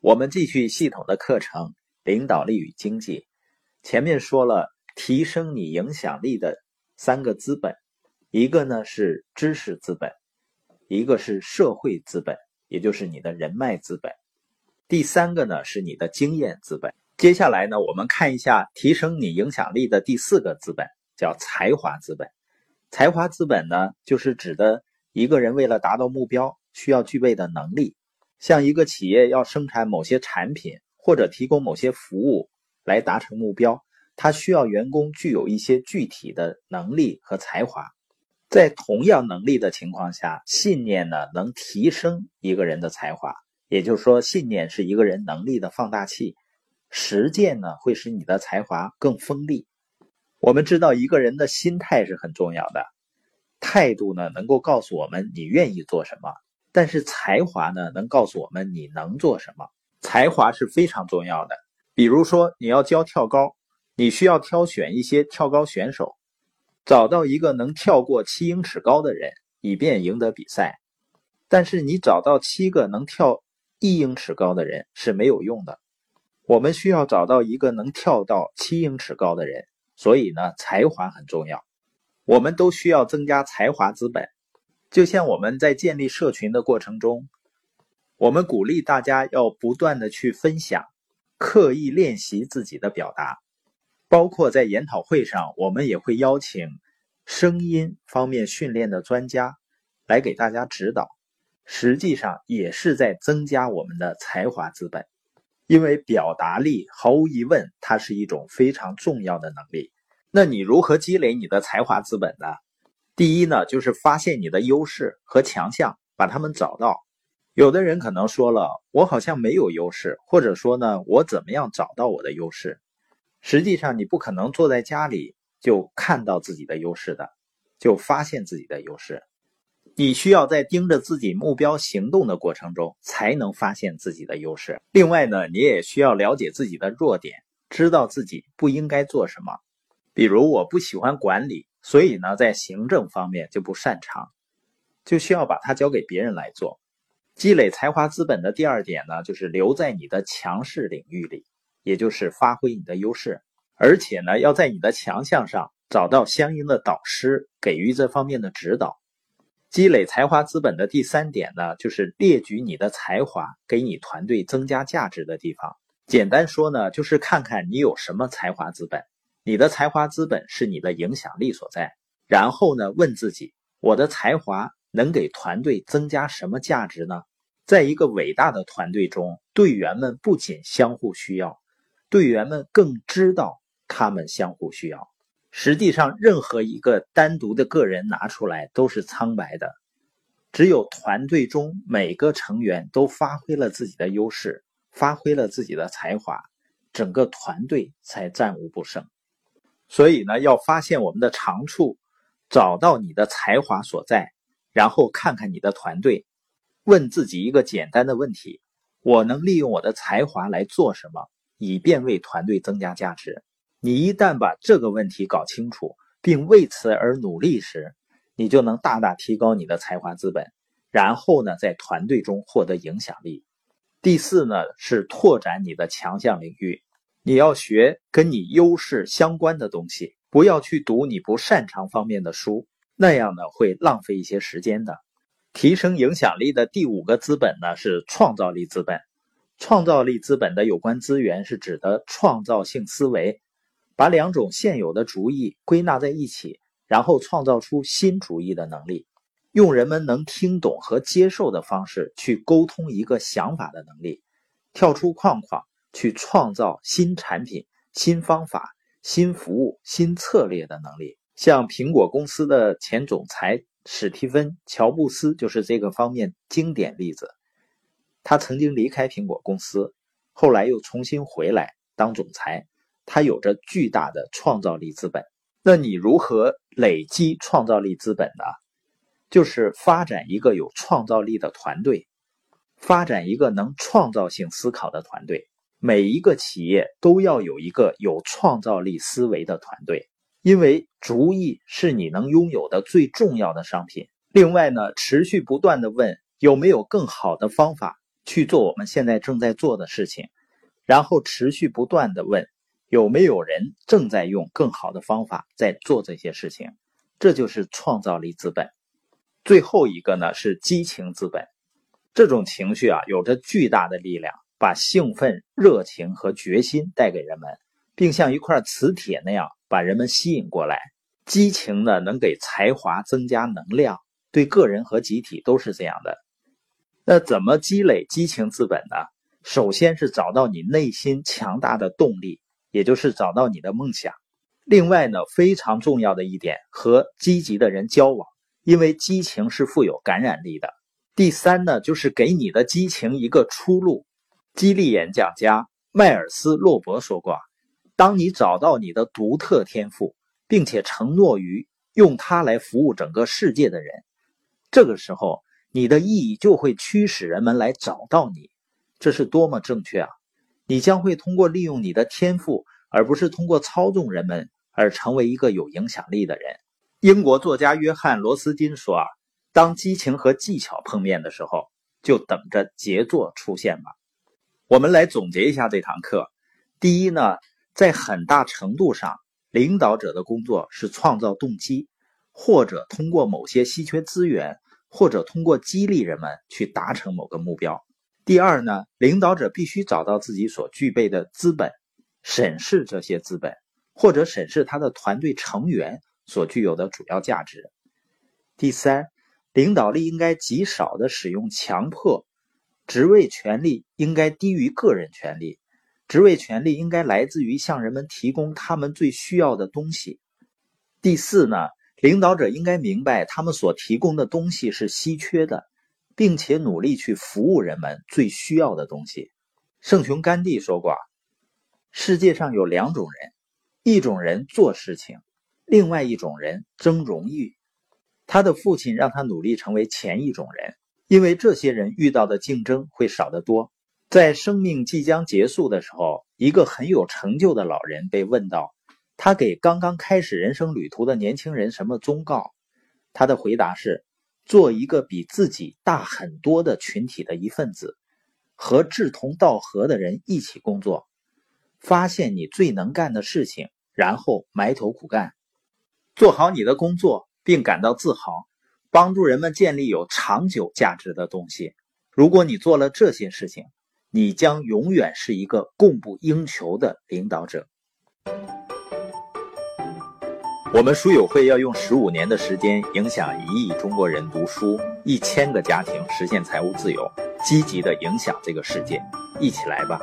我们继续系统的课程，领导力与经济。前面说了，提升你影响力的三个资本，一个呢是知识资本，一个是社会资本，也就是你的人脉资本，第三个呢是你的经验资本。接下来呢，我们看一下提升你影响力的第四个资本，叫才华资本。才华资本呢，就是指的一个人为了达到目标需要具备的能力。像一个企业要生产某些产品或者提供某些服务来达成目标，它需要员工具有一些具体的能力和才华。在同样能力的情况下，信念呢能提升一个人的才华，也就是说，信念是一个人能力的放大器，实践呢会使你的才华更锋利。我们知道一个人的心态是很重要的，态度呢能够告诉我们你愿意做什么，但是才华呢能告诉我们你能做什么。才华是非常重要的。比如说你要教跳高，你需要挑选一些跳高选手，找到一个能跳过七英尺高的人，以便赢得比赛。但是你找到七个能跳一英尺高的人是没有用的。我们需要找到一个能跳到七英尺高的人。所以呢，才华很重要，我们都需要增加才华资本。就像我们在建立社群的过程中，我们鼓励大家要不断的去分享，刻意练习自己的表达。包括在研讨会上，我们也会邀请声音方面训练的专家来给大家指导。实际上也是在增加我们的才华资本。因为表达力毫无疑问，它是一种非常重要的能力。那你如何积累你的才华资本呢？第一呢，就是发现你的优势和强项，把它们找到。有的人可能说了，我好像没有优势，或者说呢，我怎么样找到我的优势？实际上，你不可能坐在家里就看到自己的优势的，就发现自己的优势。你需要在盯着自己目标行动的过程中，才能发现自己的优势。另外呢，你也需要了解自己的弱点，知道自己不应该做什么。比如，我不喜欢管理，所以呢，在行政方面就不擅长，就需要把它交给别人来做。积累才华资本的第二点呢，就是留在你的强势领域里，也就是发挥你的优势，而且呢，要在你的强项上找到相应的导师，给予这方面的指导。积累才华资本的第三点呢，就是列举你的才华给你团队增加价值的地方。简单说呢，就是看看你有什么才华资本。你的才华资本是你的影响力所在。然后呢，问自己：我的才华能给团队增加什么价值呢？在一个伟大的团队中，队员们不仅相互需要，队员们更知道他们相互需要。实际上，任何一个单独的个人拿出来都是苍白的，只有团队中每个成员都发挥了自己的优势，发挥了自己的才华，整个团队才战无不胜。所以呢，要发现我们的长处，找到你的才华所在，然后看看你的团队，问自己一个简单的问题：我能利用我的才华来做什么，以便为团队增加价值？你一旦把这个问题搞清楚，并为此而努力时，你就能大大提高你的才华资本，然后呢，在团队中获得影响力。第四呢，是拓展你的强项领域。你要学跟你优势相关的东西，不要去读你不擅长方面的书，那样呢会浪费一些时间的。提升影响力的第五个资本呢是创造力资本。创造力资本的有关资源是指的创造性思维。把两种现有的主意归纳在一起，然后创造出新主意的能力，用人们能听懂和接受的方式去沟通一个想法的能力，跳出框框去创造新产品、新方法、新服务、新策略的能力。像苹果公司的前总裁史蒂芬·乔布斯就是这个方面经典例子。他曾经离开苹果公司，后来又重新回来当总裁。他有着巨大的创造力资本。那你如何累积创造力资本呢？就是发展一个有创造力的团队，发展一个能创造性思考的团队。每一个企业都要有一个有创造力思维的团队，因为主意是你能拥有的最重要的商品。另外呢，持续不断的问有没有更好的方法去做我们现在正在做的事情，然后持续不断的问有没有人正在用更好的方法在做这些事情，这就是创造力资本。最后一个呢是激情资本，这种情绪啊有着巨大的力量，把兴奋、热情和决心带给人们，并像一块磁铁那样把人们吸引过来。激情呢能给才华增加能量，对个人和集体都是这样的。那怎么积累激情资本呢？首先是找到你内心强大的动力，也就是找到你的梦想。另外呢，非常重要的一点，和积极的人交往。因为激情是富有感染力的。第三呢，就是给你的激情一个出路。激励演讲家迈尔斯·洛伯说过：“当你找到你的独特天赋，并且承诺于用它来服务整个世界的人，这个时候你的意义就会驱使人们来找到你。这是多么正确啊！你将会通过利用你的天赋，而不是通过操纵人们，而成为一个有影响力的人。”英国作家约翰·罗斯金说：“啊，当激情和技巧碰面的时候，就等着杰作出现吧。”我们来总结一下这堂课。第一呢，在很大程度上，领导者的工作是创造动机，或者通过某些稀缺资源，或者通过激励人们去达成某个目标。第二呢，领导者必须找到自己所具备的资本，审视这些资本，或者审视他的团队成员。所具有的主要价值。第三，领导力应该极少的使用强迫，职位权力应该低于个人权利，职位权力应该来自于向人们提供他们最需要的东西。第四呢，领导者应该明白他们所提供的东西是稀缺的，并且努力去服务人们最需要的东西。圣雄甘地说过：“世界上有两种人，一种人做事情。”另外一种人争荣誉，他的父亲让他努力成为前一种人，因为这些人遇到的竞争会少得多。在生命即将结束的时候，一个很有成就的老人被问到，他给刚刚开始人生旅途的年轻人什么忠告？他的回答是：做一个比自己大很多的群体的一份子，和志同道合的人一起工作，发现你最能干的事情，然后埋头苦干。做好你的工作，并感到自豪，帮助人们建立有长久价值的东西。如果你做了这些事情，你将永远是一个供不应求的领导者。我们书友会要用十五年的时间，影响一亿中国人读书，一千个家庭实现财务自由，积极的影响这个世界。一起来吧！